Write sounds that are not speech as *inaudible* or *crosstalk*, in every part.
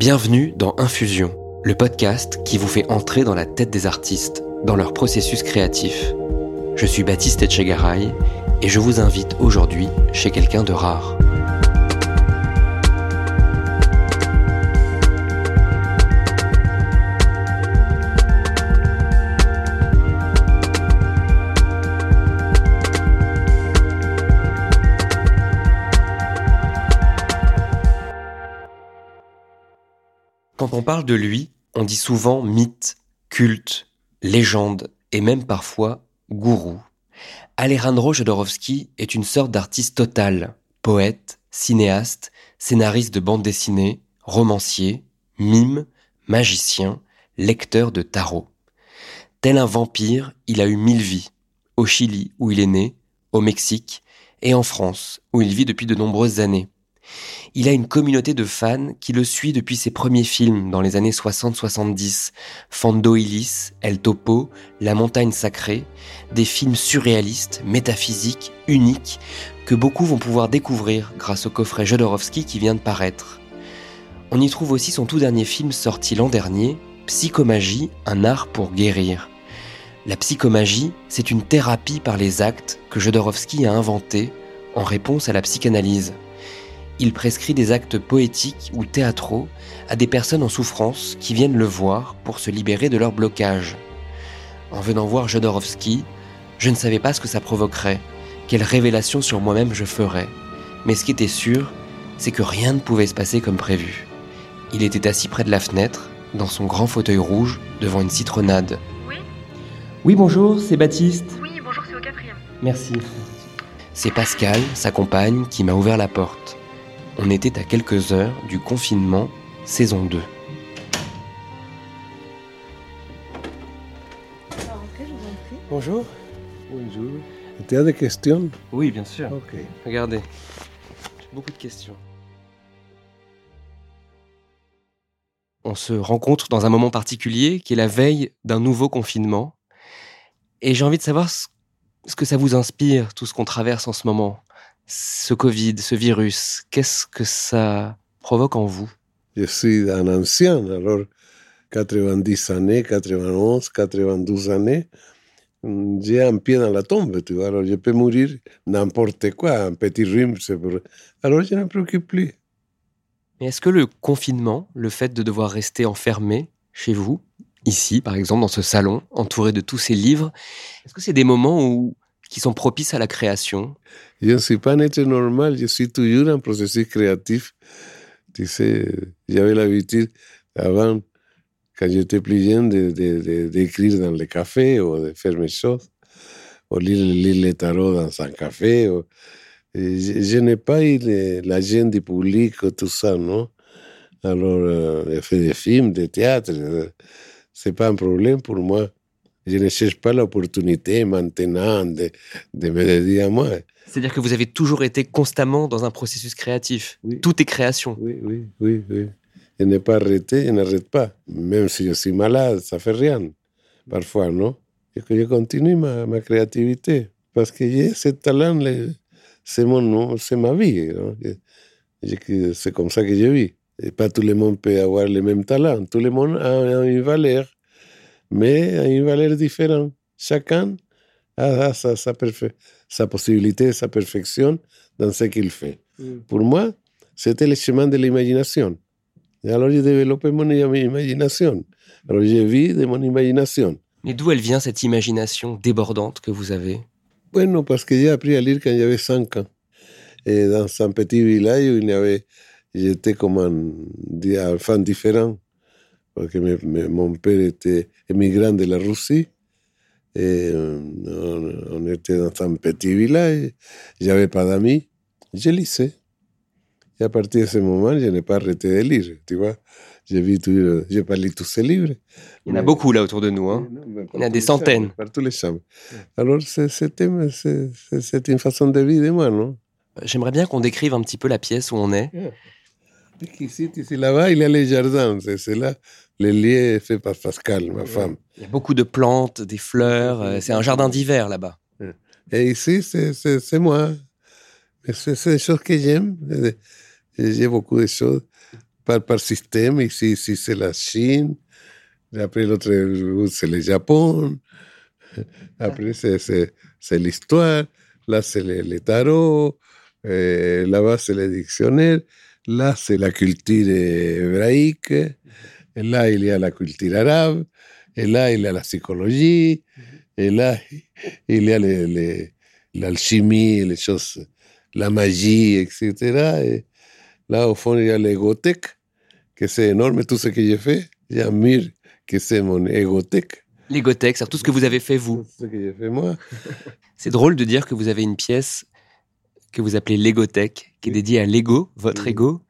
Bienvenue dans Infusion, le podcast qui vous fait entrer dans la tête des artistes, dans leur processus créatif. Je suis Baptiste Etchegaray et je vous invite aujourd'hui chez quelqu'un de rare. Quand on parle de lui, on dit souvent mythe, culte, légende et même parfois gourou. Alejandro Jodorowsky est une sorte d'artiste total, poète, cinéaste, scénariste de bande dessinée, romancier, mime, magicien, lecteur de tarot. Tel un vampire, il a eu mille vies. Au Chili, où il est né, au Mexique, et en France, où il vit depuis de nombreuses années. Il a une communauté de fans qui le suit depuis ses premiers films dans les années 60-70, Fando Ilis, El Topo, La montagne sacrée, des films surréalistes, métaphysiques, uniques, que beaucoup vont pouvoir découvrir grâce au coffret Jodorowsky qui vient de paraître. On y trouve aussi son tout dernier film sorti l'an dernier, Psychomagie, un art pour guérir. La psychomagie, c'est une thérapie par les actes que Jodorowsky a inventé en réponse à la psychanalyse il prescrit des actes poétiques ou théâtraux à des personnes en souffrance qui viennent le voir pour se libérer de leur blocage. En venant voir Jodorowsky, je ne savais pas ce que ça provoquerait, quelle révélation sur moi-même je ferais. Mais ce qui était sûr, c'est que rien ne pouvait se passer comme prévu. Il était assis près de la fenêtre, dans son grand fauteuil rouge, devant une citronnade. Oui Oui, bonjour, c'est Baptiste. Oui, bonjour, c'est au quatrième. Merci. C'est Pascal, sa compagne, qui m'a ouvert la porte. On était à quelques heures du confinement saison 2. Bonjour. Bonjour. Tu as des questions? Oui, bien sûr. Ok. Regardez. J'ai beaucoup de questions. On se rencontre dans un moment particulier qui est la veille d'un nouveau confinement. Et j'ai envie de savoir ce ce que ça vous inspire, tout ce qu'on traverse en ce moment ce Covid, ce virus, qu'est-ce que ça provoque en vous? Je suis un ancien, alors 90 années, 91, 92 années, j'ai un pied dans la tombe, tu vois. Alors je peux mourir n'importe quoi, un petit rhume, c'est pour... Alors je ne me préoccupe plus. Mais est-ce que le confinement, le fait de devoir rester enfermé chez vous, ici par exemple, dans ce salon, entouré de tous ces livres, est-ce que c'est des moments où qui sont propices à la création Je ne suis pas un être normal, je suis toujours un processus créatif. Tu sais, j'avais l'habitude avant, quand j'étais plus jeune, d'écrire dans les cafés ou de faire mes choses, ou lire, les tarots dans un café. Je, n'ai pas eu la gêne du public, tout ça, non? Alors, euh, j'ai fait des films, des théâtres, c'est pas un problème pour moi. Je ne cherche pas l'opportunité maintenant de, de me dédier à moi. C'est-à-dire que vous avez toujours été constamment dans un processus créatif. Oui. Tout est création. Oui, oui, oui, oui. Je n'ai pas arrêté, je n'arrête pas. Même si je suis malade, ça fait rien. Parfois, non Et que je continue ma, ma créativité. Parce que j'ai ce talent, c'est mon c'est ma vie. C'est comme ça que je vis. Et pas tout le monde peut avoir le même talent. Tout le monde a une valeur mais a une valeur différente. Chacun a sa, sa, sa possibilité, sa perfection dans ce qu'il fait. Mm. Pour moi, c'était le chemin de l'imagination. Alors, j'ai développé mon imagination. Alors, j'ai vu de mon imagination. Mais d'où elle vient cette imagination débordante que vous avez? Bueno, parce que j'ai appris à lire quand j'avais 5 ans. Et dans un petit village où il y avait, j'étais comme un enfant différent. Parce que me, me, mon père était émigrant de la Russie. Et on, on était dans un petit village. J'avais pas d'amis. Je lisais. Et à partir de ce moment, je n'ai pas arrêté de lire. Tu vois, j'ai vu tout, j'ai pas lu tous ces livres. Il y en a beaucoup là autour de nous. Hein. Il y en a des centaines. Chambres, par tous les chambres. Alors, c'est une façon de vie de moi, non? J'aimerais bien qu'on décrive un petit peu la pièce où on est. Yeah. Ici, ici là-bas, il y a les jardins. C'est là, le lieu est fait par Pascal, ma femme. Il y a beaucoup de plantes, des fleurs. C'est un jardin d'hiver là-bas. Et ici, c'est moi. C'est des choses que j'aime. J'ai beaucoup de choses. par, par système. Ici, ici c'est la Chine. Après, l'autre c'est le Japon. Après, c'est l'histoire. Là, c'est les, tarots. Là-bas, c'est les dictionnaires. Là, c'est la culture hébraïque. Et là, il y a la culture arabe. Et là, il y a la psychologie. Et là, il y a l'alchimie, les, les choses, la magie, etc. Et là, au fond, il y a l'égothèque, que c'est énorme, tout ce que j'ai fait. Il y a Mir, que c'est mon égothèque. L'égothèque, c'est tout ce que vous avez fait vous. ce que j'ai fait moi. *laughs* c'est drôle de dire que vous avez une pièce que vous appelez l'égothèque, qui est dédiée à l'ego, votre ego.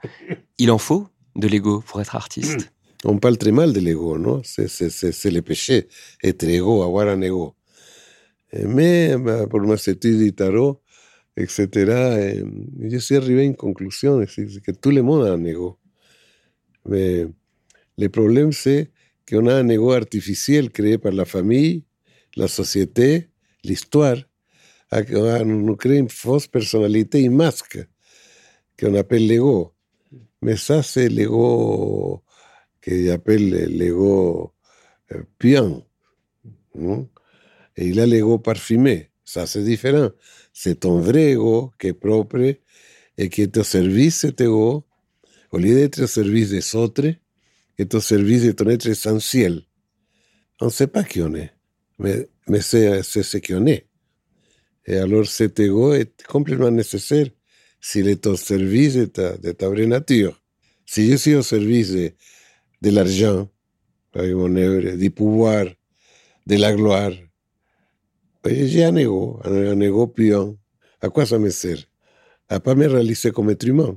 Il en faut de l'ego pour être artiste. On parle très mal de l'ego, non C'est le péché, être ego, avoir un ego. Mais bah, pour ma études de tarot, etc., je suis arrivé à une conclusion, c'est que tout le monde a un ego. Mais le problème, c'est qu'on a un ego artificiel créé par la famille, la société, l'histoire. On crée une fausse personnalité, une masque qu'on appelle l'ego. Mais ça, c'est que j'appelle l'ego euh, pian. Et il a l'ego parfumé. Ça, c'est différent. C'est ton vrai ego qui est propre et qui est au service cet ego, au lieu d'être au service des autres, est au service de ton être essentiel. On ne sait pas qui on est, mais, mais c'est ce qu'on est. Et alors cet ego est complètement nécessaire s'il est au service de ta, de ta vraie. Si je suis au service de, de l'argent, du pouvoir, de la gloire, j'ai un ego, un, ego pion. À quoi ça me sert À pas me réaliser comme être humain.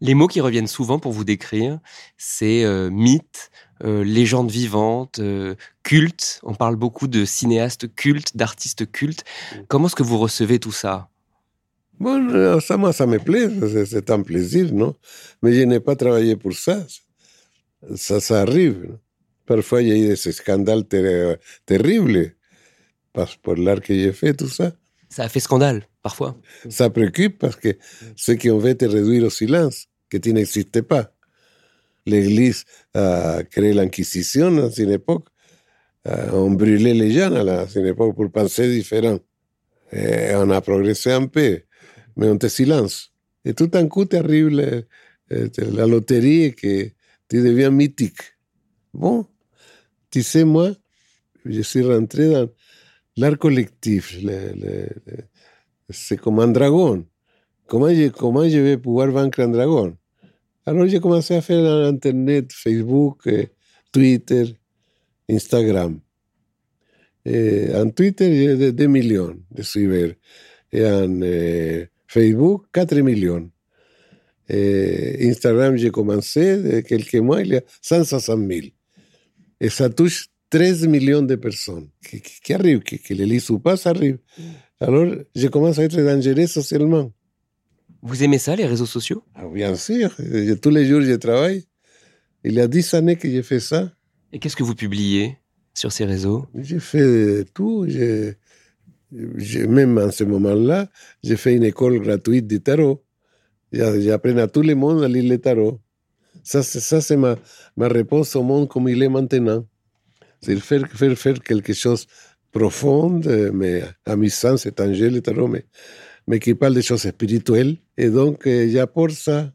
Les mots qui reviennent souvent pour vous décrire, c'est euh, mythe, euh, légende vivante, euh, culte. On parle beaucoup de cinéastes cultes, d'artistes cultes. Comment est-ce que vous recevez tout ça? Bon, ça, moi, ça me plaît, c'est un plaisir, non? Mais je n'ai pas travaillé pour ça. Ça, ça arrive. Parfois, il y a eu des scandales terribles pour l'art que j'ai fait, tout ça. Ça a fait scandale, parfois. Ça préoccupe parce que ceux qui ont fait te réduire au silence, que tu n'existais pas. L'Église a créé l'Inquisition à une époque. On brûlait les gens à une époque pour penser différent. Et on a progressé un peu, mais on te silence. Et tout d'un coup, terrible, la loterie et que tu deviens mythique. Bon, tu sais, moi, je rentré dans, l'art collectif, un dragon. Comment je, comment je vaincre un dragon Alors j'ai commencé à faire Internet, Facebook, eh, Twitter, Instagram. En Twitter, j'ai 2 millions de suiveurs. En eh, Facebook, 4 millions. Et Instagram, j'ai commencé, quelques mois, il y a 160 000. Et ça touche 13 millions de personnes qui, qui arrivent, qui, qui les lisent ou pas, ça arrive. Alors, je commence à être dangereux socialement. Vous aimez ça, les réseaux sociaux? Ah, Bien sûr. tous les jours, je travaille. Il y a 10 années que j'ai fait ça. Et qu'est-ce que vous publiez sur ces réseaux? J'ai fait tout. même en ce moment-là, j'ai fait une école gratuite de tarot. J'apprends à tout le monde à lire le tarot. Ça, ça c'est ma, ma réponse au monde comme il est maintenant. C'est faire, faire, faire quelque chose profond, mais amusant, c'est un jeu, le tarot, mais, mais qui parle des choses spirituelles. Et donc, j'apporte ça.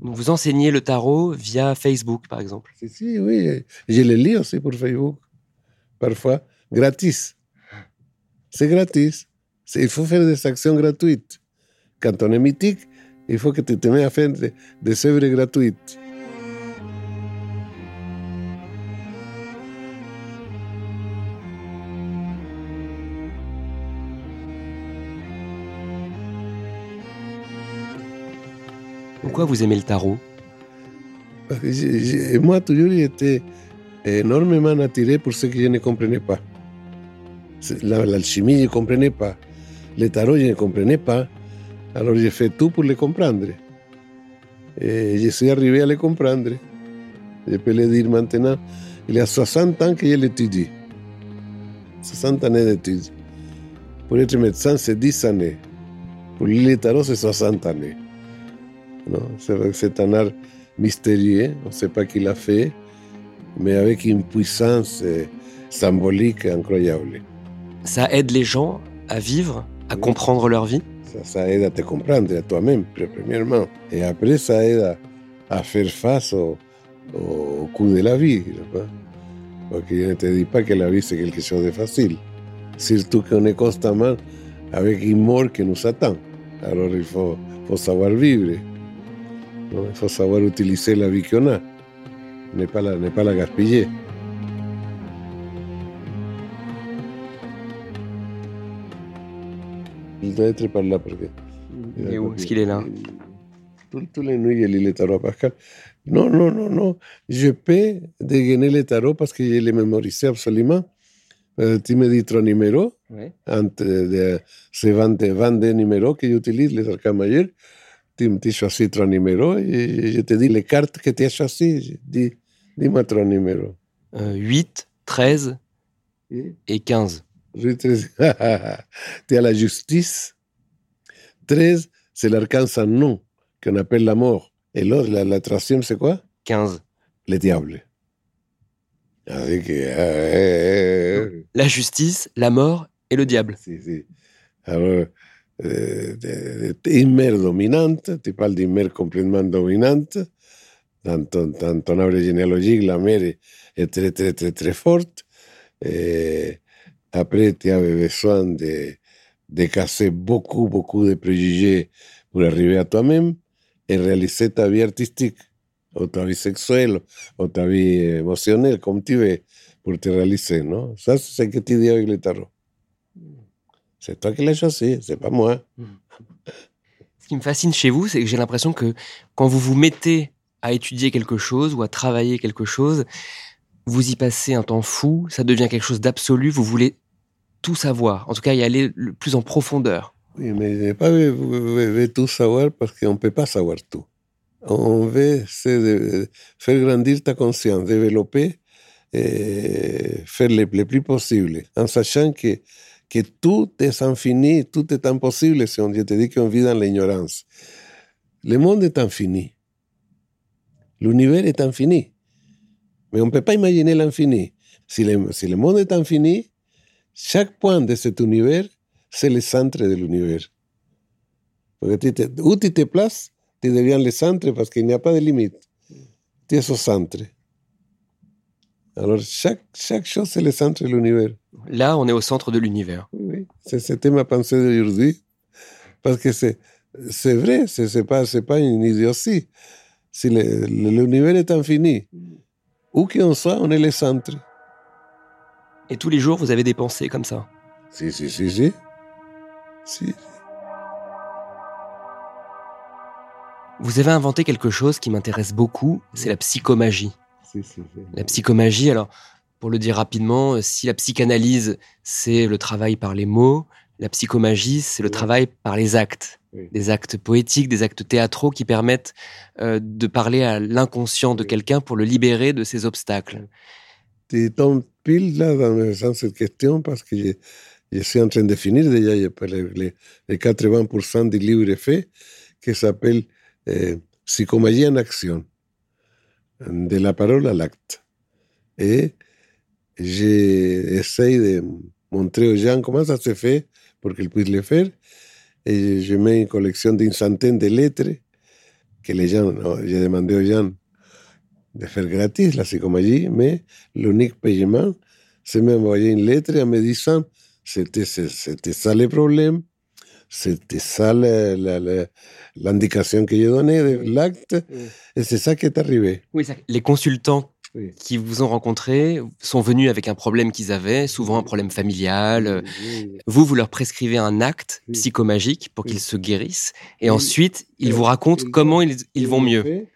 Vous enseignez le tarot via Facebook, par exemple Si, si, oui. Je le lis aussi pour Facebook, parfois, gratis. C'est gratis. Il faut faire des actions gratuites. Quand on est mythique, il faut que tu te mettes à faire des, des œuvres gratuites. Pourquoi vous aimez le tarot? Moi, toujours, j'étais énormément attiré pour ce que je ne comprenais pas. L'alchimie, je ne comprenais pas. Le tarot, je ne comprenais pas. Alors, j'ai fait tout pour le comprendre. Et je suis arrivé à le comprendre. Je peux le dire maintenant. Il y a 60 ans que je l'étudie. 60 années d'études. Pour être médecin, c'est 10 années. Pour lire le tarot, c'est 60 années. C'est un art mystérieux, on ne sait pas qui l'a fait, mais avec une puissance euh, symbolique incroyable. Ça aide les gens à vivre, à comprendre leur vie? Ça, ça, aide à te comprendre à toi-même, premièrement. Et après, ça aide à, à faire face au, au, coup de la vie. Parce que je ne te dis pas que la vie, c'est quelque chose de facile. Surtout qu'on est constamment avec une mort qui nous attend. Alors, il faut, faut savoir vivre. Non? Il faut savoir utiliser la vie qu'on a. Ne pas la, ne pas la gaspiller. Être par là parce que. Où est-ce qu'il est là? Toutes les nuits, il lit le tarot à Pascal. Non, non, non, non. Je peux dégainer le tarot parce que je l'ai mémorisé absolument. Euh, tu me dis ton numéro. Ouais. Entre de, ces 20, 22 numéros que j'utilise, les arcanes majeurs. Tu, tu choisis ton numéro et je te dis les cartes que tu as choisies. Dis, dis-moi ton numéro. Euh, 8, 13 Et? et 15. 8, 13. tu as la justice. 13, c'est l'arcane sans nom, qu'on appelle la mort. Et l'autre, la, la troisième, c'est quoi? 15. Le diable. Que. eh, eh, La justice, la mort et le diable. Sí, sí. Alors, euh, une mère dominante, tu parles d'une mère complètement dominante. Dans ton, dans ton arbre généalogique, la mère est, est très, très, très, très forte. Et après, tu avais besoin de, de casser beaucoup, beaucoup de préjugés pour arriver à toi-même et réaliser ta vie artistique, ou ta vie sexuelle, ou ta vie émotionnelle, comme tu veux, pour te réaliser, non Ça, c'est ce que tu dis avec le tarot. C'est toi qui l'as choisi, c'est pas moi. *laughs* Ce qui me fascine chez vous, c'est que j'ai l'impression que quand vous vous mettez à étudier quelque chose ou à travailler quelque chose, vous y passez un temps fou, ça devient quelque chose d'absolu, vous voulez tout savoir, en tout cas y aller le plus en profondeur. Oui, mais je n'ai pas tout savoir parce qu'on ne peut pas savoir tout. On veut faire grandir ta conscience, développer faire le, plus possible, en sachant que, que tout est infini, tout est impossible si on te dis qu'on vit dans l'ignorance. Le monde est infini. L'univers est infini. Mais on ne peut pas imaginer l'infini. Si le monde est infini, chaque point de cet univers c'est le centre de l'univers. Parce que tu te, où tu te places, tu deviens le centre parce qu'il n'y a pas de limite. Tu es au centre. Alors, chaque, chaque chose, c'est le centre de l'univers. Là, on est au centre de l'univers. Oui, C'était ma pensée d'aujourd'hui. Parce que c'est, c'est vrai, c'est, c'est pas, c'est pas une idiotie. Si l'univers est infini, où qu'on soit, on est le centre. Et tous les jours, vous avez des pensées comme ça. Si, si, si, si. Si. Vous avez inventé quelque chose qui m'intéresse beaucoup, c'est la psychomagie. Si, si, si. La psychomagie, alors, pour le dire rapidement, euh, si la psychanalyse, c'est le travail par les mots, la psychomagie, c'est le Oui. travail par les actes. Oui. Des actes poétiques, des actes théâtraux qui permettent euh, de parler à l'inconscient de Oui. quelqu'un pour le libérer de ses obstacles. Tu tombes dans, dans cette question parce que je, suis en train de finir déjà les, les, les 80% du livre fait qui s'appelle euh, Psychomagie en action, de la parole à l'acte. Et j'essaye de montrer aux gens comment ça se fait pour qu'ils puissent le faire. Et je mets une collection d'une centaine de lettres que les gens, j'ai demandé aux gens de faire gratis la psychomagie, mais l'unique paiement, c'est m'envoyer une lettre en me disant c'était, c'était ça le problème, c'était ça l'indication que j'ai donnée de l'acte, et c'est ça qui est arrivé. Oui, les consultants Oui. qui vous ont rencontré sont venus avec un problème qu'ils avaient, souvent un problème familial. euh, Oui, Vous, vous leur prescrivez un acte psychomagique pour qu'ils se guérissent, et ensuite, ils vous racontent ils comment ils, ils vont mieux.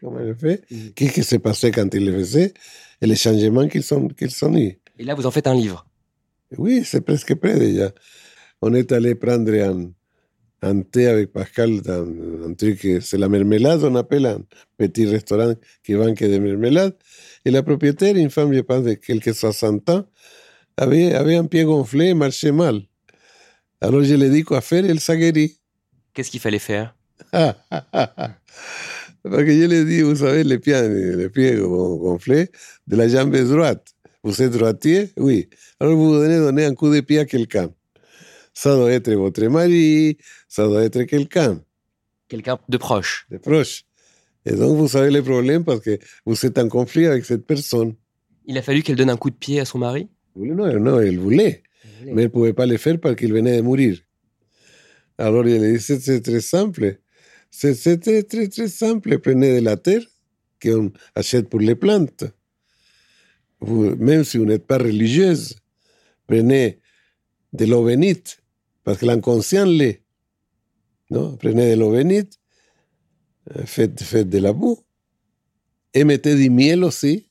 qu'est-ce qui s'est passé quand il le faisait, et les changements qu'ils sont, qu'ils sont eus. Et là, vous en faites un livre. Oui, c'est presque prêt déjà. On est allé prendre un, un thé avec Pascal dans un truc, c'est la marmelade, on appelle un petit restaurant qui vend que de marmelade. Et la propriétaire, une femme, je pense, de quelques 60 ans, avait, avait un pied gonflé et marchait mal. Alors je lui ai dit quoi faire, elle s'est guérie. Qu'est-ce qu'il fallait faire? *laughs* Parce que je lui ai dit, vous savez, les pieds, les pieds gonflés de la jambe droite. Vous êtes droitier? Oui. Alors vous donnez, donner un coup de pied à quelqu'un. Ça doit être votre mari, ça doit être quelqu'un. Quelqu'un de proche. De proche. Et donc vous savez les problèmes parce que vous êtes en conflit avec cette personne. Il a fallu qu'elle donne un coup de pied à son mari? Non, non, elle voulait. Mais elle ne pouvait pas le faire parce qu'il venait de mourir. Alors il a dit, c'est très simple. C'est très, très, très simple. Prenez de la terre qu'on achète pour les plantes. Vous, même si vous n'êtes pas religieuse, prenez de l'eau bénite, parce que l'inconscient l'est. Non? Prenez de l'eau bénite, faites, faites de la boue, et mettez du miel aussi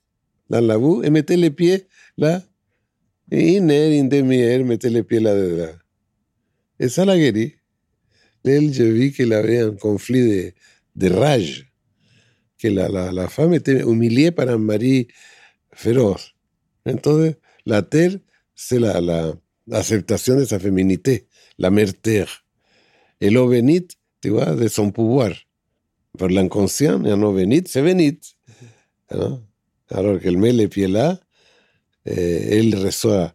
dans la boue, et mettez les pieds là. Et de miel, mettez les pieds là-dedans. Et ça la guérit. Elle, je vis qu'elle avait un conflit de, rage, que la, femme était humiliée par un mari féroce. Entonces, la terre, c'est la, l'acceptation de sa féminité, la mère terre. Et l'eau bénite, tu vois, de son pouvoir. Pour l'inconscient, et l'eau bénite, c'est bénite. ¿no? Alors qu'elle met les pieds là, elle reçoit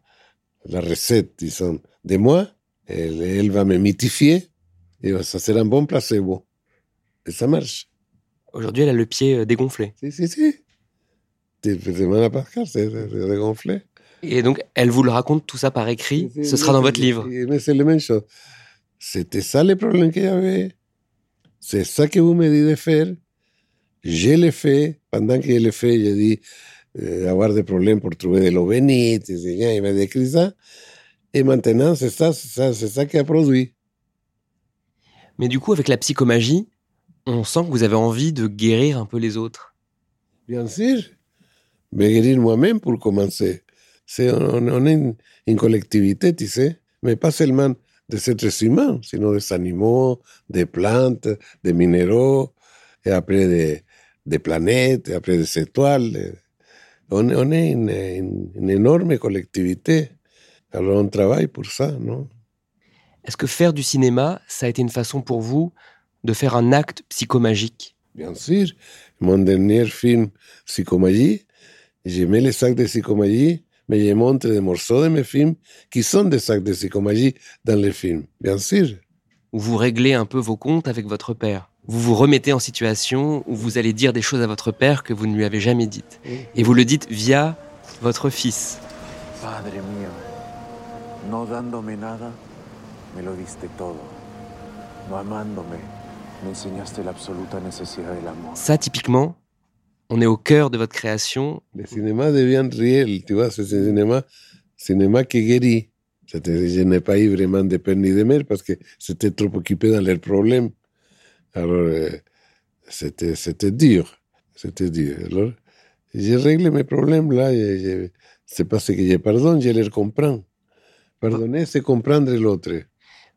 la recette, disons, de moi, elle, elle va me mythifier, et ça sera un bon placebo. Et ça marche. Aujourd'hui, elle a le pied dégonflé. Si, si, si. Semaine à Pascal, c'est dégonflé. Et donc, elle vous le raconte tout ça par écrit. Ce sera dans votre livre. Mais c'est la même chose. C'était ça le problème qu'il y avait. C'est ça que vous me dites de faire. Je l'ai fait. Pendant que je l'ai fait, j'ai dit euh, avoir des problèmes pour trouver de l'eau bénite. Il m'a décrit ça. Et maintenant, c'est ça, ça, c'est ça qui a produit. Mais du coup, avec la psychomagie, on sent que vous avez envie de guérir un peu les autres. Bien sûr. Mais guérir moi-même pour commencer. C'est, on, on, est une, une, collectivité, tu sais, mais pas seulement des êtres humains, sinon des animaux, des plantes, des minéraux, et après des, des planètes, et après des étoiles. On, on est une, une, une, énorme collectivité. Alors on travaille pour ça, non Est-ce que faire du cinéma, ça a été une façon pour vous de faire un acte psychomagique? Bien sûr. Mon dernier film, Psychomagie, j'ai mis les sacs de psychomagie, mais je montre des morceaux de mes films qui sont des sacs de psychomagie dans les films, bien sûr. Vous réglez un peu vos comptes avec votre père. Vous vous remettez en situation où vous allez dire des choses à votre père que vous ne lui avez jamais dites. Et vous le dites via votre fils. Padre mío, no dándome nada, me lo diste todo. No amándome, me enseñaste la absoluta necesidad del amor. Ça, typiquement, on est au cœur de votre création. Le cinéma devient réel, tu vois, c'est un cinéma, cinéma qui guérit. Je n'ai pas eu vraiment de père ni de mère parce que c'était trop occupé dans leurs problèmes. Alors, euh, c'était, c'était dur. C'était dur. Alors, j'ai réglé mes problèmes là. C'est parce que je pardonne, je les comprends. Pardonner, c'est comprendre l'autre.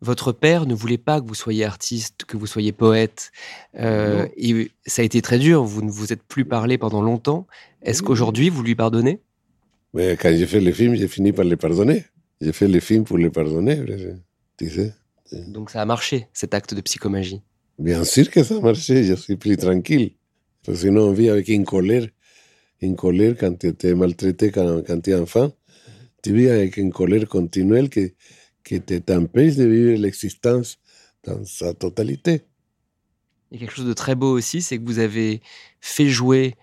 Votre père ne voulait pas que vous soyez artiste, que vous soyez poète. Euh, et ça a été très dur. Vous ne vous êtes plus parlé pendant longtemps. Est-ce qu'aujourd'hui, vous lui pardonnez? Mais Quand j'ai fait le film, j'ai fini par les pardonner. J'ai fait le film pour les pardonner, tu sais. Donc ça a marché, cet acte de psychomagie? Bien sûr que ça a marché. Je suis plus tranquille. Parce que sinon, on vit avec une colère. Une colère quand tu es maltraité quand, quand tu es enfant. Tu vis avec une colère continuelle qui qui t'empêche de vivre l'existence dans sa totalité. Il y a quelque chose de très beau aussi, c'est que vous avez fait jouer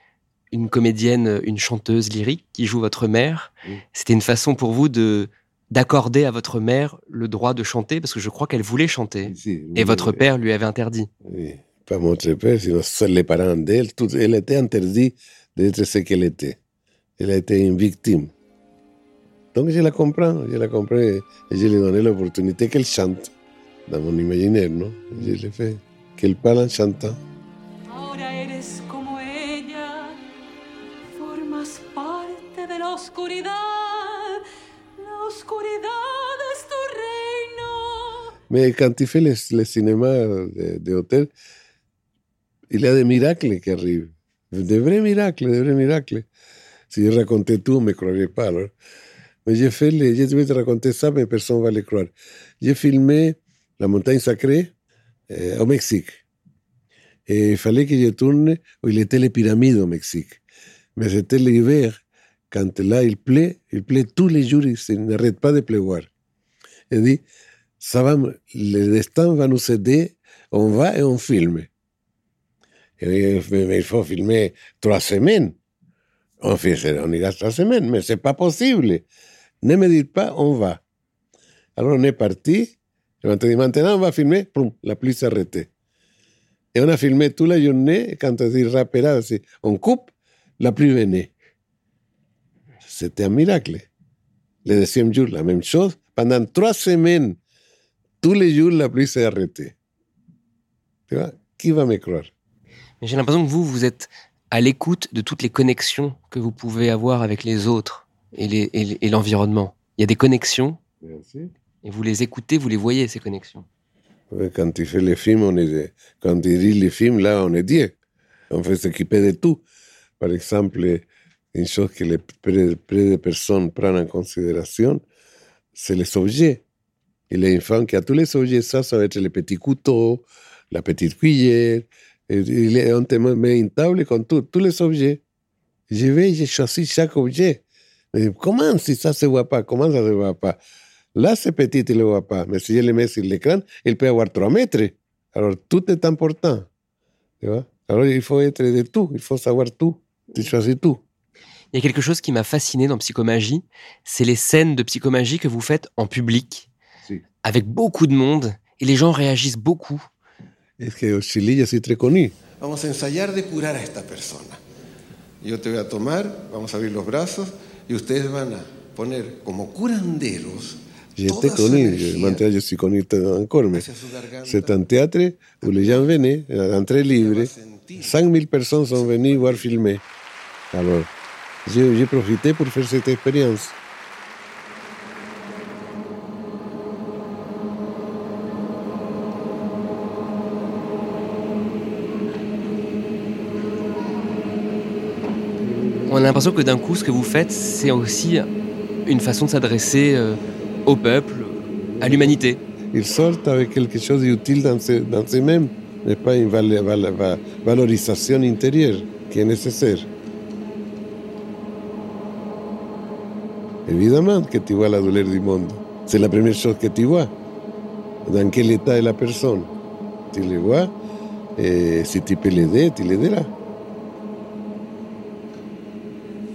une comédienne, une chanteuse lyrique qui joue votre mère. C'était une façon pour vous de d'accorder à votre mère le droit de chanter, parce que je crois qu'elle voulait chanter. Si, Et votre père lui avait interdit. Oui, pas mon père, sinon seuls les parents d'elle. Elle était interdite d'être ce qu'elle était. Elle a été une victime. Donc je la comprends, je la comprends et je lui ai donné l'opportunité qu'elle chante dans mon imaginaire, ¿no? Je l'ai fait, qu'elle parle en chantant. Ahora eres como ella, formas parte de la oscuridad, la oscuridad es tu reino. Mais quand le cinéma de, de hôtel, il y a des miracles qui arrivent. De vrais miracles, de vrais miracles. Si je racontais tout, on ne me croirait pas. Alors. J'ai fait, les, je vais te raconter ça, mais personne ne va le croire. J'ai filmé la montagne sacrée euh, au Mexique. Et il fallait que je tourne où il était les pyramides au Mexique. Mais c'était l'hiver, quand là il plaît, il plaît tous les jours, il n'arrête pas de pleuvoir. Il dit, ça va, le destin va nous aider, on va et on filme. Mais il faut filmer trois semaines. On, fait, on ira trois semaines, mais c'est pas possible. Ne me dites pas, on va. Alors on est parti, maintenant on va filmer, la pluie s'est arrêtée. Et on a filmé toute la journée, quand on dit rapera, on coupe, la pluie venait. C'était un miracle. Le deuxième jour, la même chose. Pendant trois semaines, tous les jours, la pluie s'est arrêtée. Tu vois, qui va me croire? J'ai l'impression que vous, vous êtes à l'écoute de toutes les connexions que vous pouvez avoir avec les autres et l'environnement. Il y a des connexions. Merci. Et vous les écoutez, vous les voyez, ces connexions. Quand il fait les films, on est, quand il dit les films, là, on est Dieu. On fait s'occuper de tout. Par exemple, une chose que les près, de personnes prennent en considération, c'est les objets. Il y a une femme qui a tous les objets, ça, ça va être le petit couteau, la petite cuillère. Il est on te met une table con tous les objets. Je vais, je choisis chaque objet. Mais comment si ça se voit pas? Comment ça se voit pas? Là, c'est petit, il ne le voit pas. Mais si je le mets sur l'écran, il peut avoir 3 mètres. Alors, tout est important. Tu vois? Alors, il faut être de tout. Il faut savoir tout. Tu choisis tout. Il y a quelque chose qui m'a fasciné dans Psychomagie, c'est les scènes de psychomagie que vous faites en public, si. avec beaucoup de monde, et les gens réagissent beaucoup. Es que au Chile yo soy très connu. Vamos a ensayar de curar a esta persona. Yo te voy a tomar, vamos a abrir los brazos, y ustedes van a poner como curanderos J'étais connu, je suis connu encore, mais c'est un théâtre où les gens venaient, l'entrée libre. 5000 personnes sont venues voir filmer. Alors, j'ai profité pour faire cette expérience. On a l'impression que d'un coup, ce que vous faites, c'est aussi une façon de s'adresser euh, au peuple, à l'humanité. Ils sortent avec quelque chose d'utile dans, dans eux-mêmes, mais pas une val val val valorisation intérieure qui est nécessaire. Évidemment que tu vois la douleur du monde. C'est la première chose que tu vois. Dans quel état est la personne? Tu le vois, et si tu peux l'aider, tu l'aideras.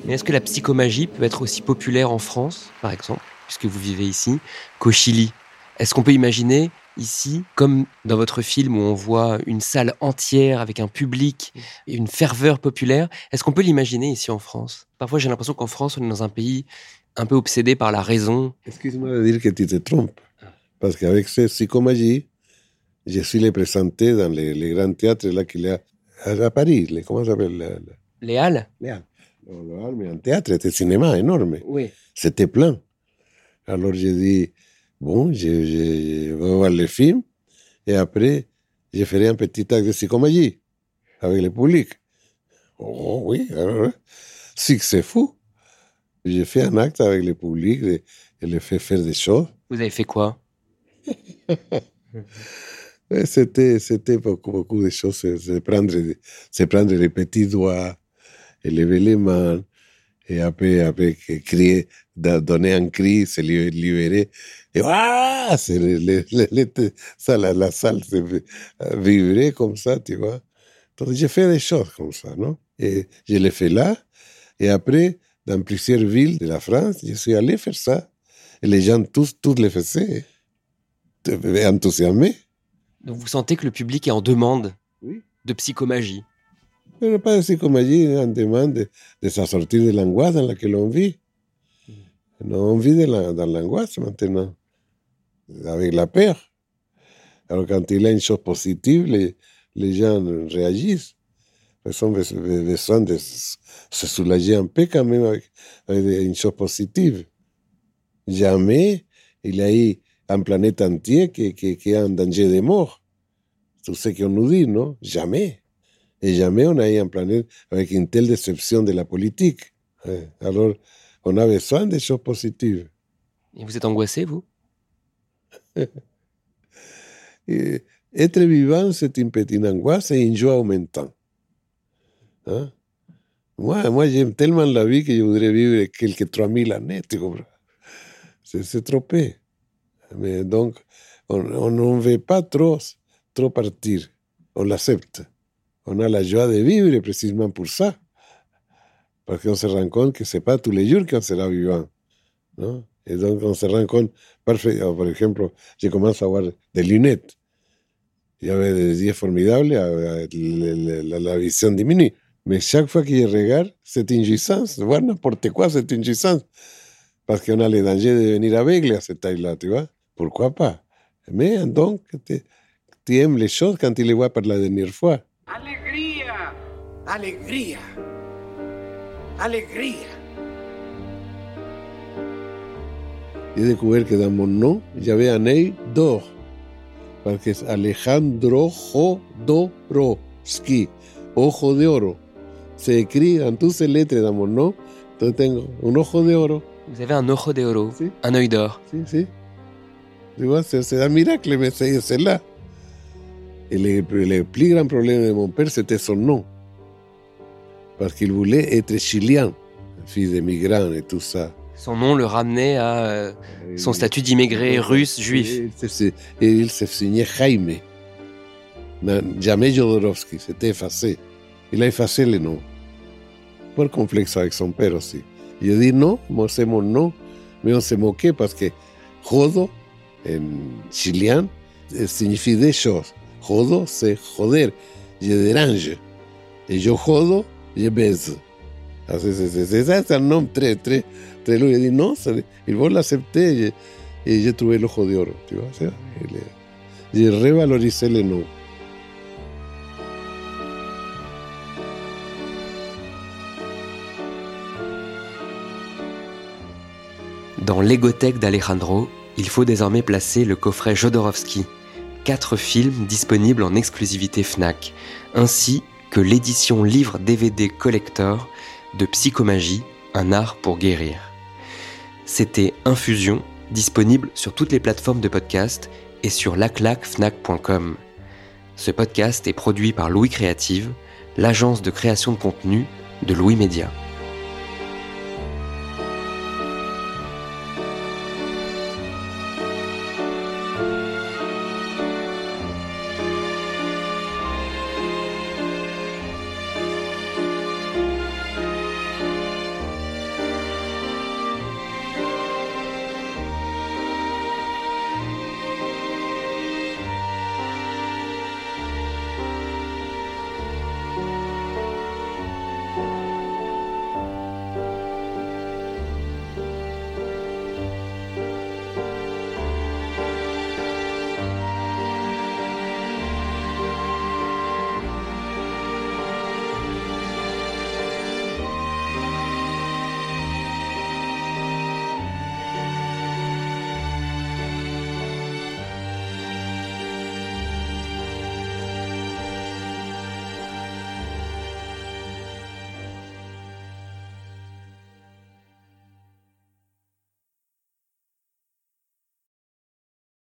Mais est-ce que la psychomagie peut être aussi populaire en France, par exemple, puisque vous vivez ici, qu'au Chili? Est-ce qu'on peut imaginer ici, comme dans votre film où on voit une salle entière avec un public et une ferveur populaire, est-ce qu'on peut l'imaginer ici en France? Parfois j'ai l'impression qu'en France, on est dans un pays un peu obsédé par la raison. Excuse-moi de dire que tu te trompes, parce qu'avec cette psychomagie, je suis les présenté dans les, les grands théâtres là qu'il y a à Paris, les, comment ça s'appelle les Halles? Les Halles. Mais un théâtre, c'était cinéma énorme. Oui. C'était plein. Alors j'ai dit, bon, je, je, je, vais voir le film et après, je ferai un petit acte de psychomagie avec le public. Oh oui, alors, si c'est fou. J'ai fait un acte avec le public et, et le fait faire des choses. Vous avez fait quoi? C'était, c'était beaucoup, beaucoup de choses. C'est prendre, prendre les petits doigts et lever les mains et après, après crier, donner un cri, se libérer. Et ah, c'est le, le, le, ça, la, la salle se vibrait comme ça, tu vois. Donc j'ai fait des choses comme ça, non? Et je l'ai fait là. Et après, dans plusieurs villes de la France, je suis allé faire ça. Et les gens tous, tous le faisaient. Enthousiasmés. Donc vous sentez que le public est en demande oui. de psychomagie Mais pas de psychomagie, en demande de, de sortir de l'angoisse dans laquelle on vit. Non, on vit la, dans l'angoisse maintenant, avec la peur. Alors quand il y a une chose positive, les, les gens réagissent. Ils ont besoin de se soulager un peu quand même avec, avec une chose positive. Jamais il y a eu un planète entier qui, qui, qui est en danger de mort. Tout ce qu'on nous dit, non Jamais. Et jamais on a eu un planète avec une telle déception de la politique. Alors, on a besoin de choses positives. Et vous êtes angoissé, vous *laughs* et, Être vivant, c'est une petite angoisse et une joie aumentante. Hein? Moi, moi j'aime tellement la vie que je voudrais vivre quelques 3000 années, tu comprends C'est trop peu. Mais donc, on ne veut pas trop, trop partir. On l'accepte. On a la joie de vivre précisément pour ça. Parce qu'on se rend que ce n'est pas tous les jours qu'on sera vivant. ¿no? Et donc, on se rend compte, parfait. Por ejemplo, je commence à avoir des lunettes. J'avais des yeux formidables, la, la, vision diminue. Mais chaque fois que je regarde, c'est une jouissance. Voir n'importe quoi, c'est une jouissance. Parce a le danger de devenir aveugle à cette taille-là, tu vois. Pourquoi pas Mais donc, tu aimes les choses quand tu les vois la dernière fois. Alegría, alegría, alegría. J'ai découvert que mon nom, j'avais un œil d'or. Parce que c'est Alejandro Jodorowsky, ojo de oro. C'est écrit en toutes lettres dans mon nom. Donc, tengo un ojo de oro. Vous avez un ojo de oro, si. un œil d'or. Si, si. Tu vois, c'est un miracle, mais c'est là. Et le, le, plus grand problème de mon père, c'était son nom. Parce qu'il voulait être chilien, fils de migrants et tout ça. Son nom le ramenait à euh, son statut d'immigré russe juif. Et il se signait Jaime. Jamais Jodorowsky, c'était effacé. Il a effacé le nom. Por complexe avec son père aussi. Il a dit non, moi c'est mon nom, mais on se moquait parce que Jodo, en chilien, signifie des choses. Jodo, c'est joder, je dérange. Et je jodo, je baise. C'est un nom très, très, très lourd. Il dit non, il faut l'accepter. Et j'ai trouvé l'ojo de oro, tu vois. J'ai revalorisé le nom. Dans l'égothèque d'Alejandro, il faut désormais placer le coffret Jodorowsky, quatre films disponibles en exclusivité FNAC, ainsi que l'édition livre DVD collector de Psychomagie, un art pour guérir. C'était Infusion, disponible sur toutes les plateformes de podcast et sur laclacfnac.com. Ce podcast est produit par Louis Créative, l'agence de création de contenu de Louis Média.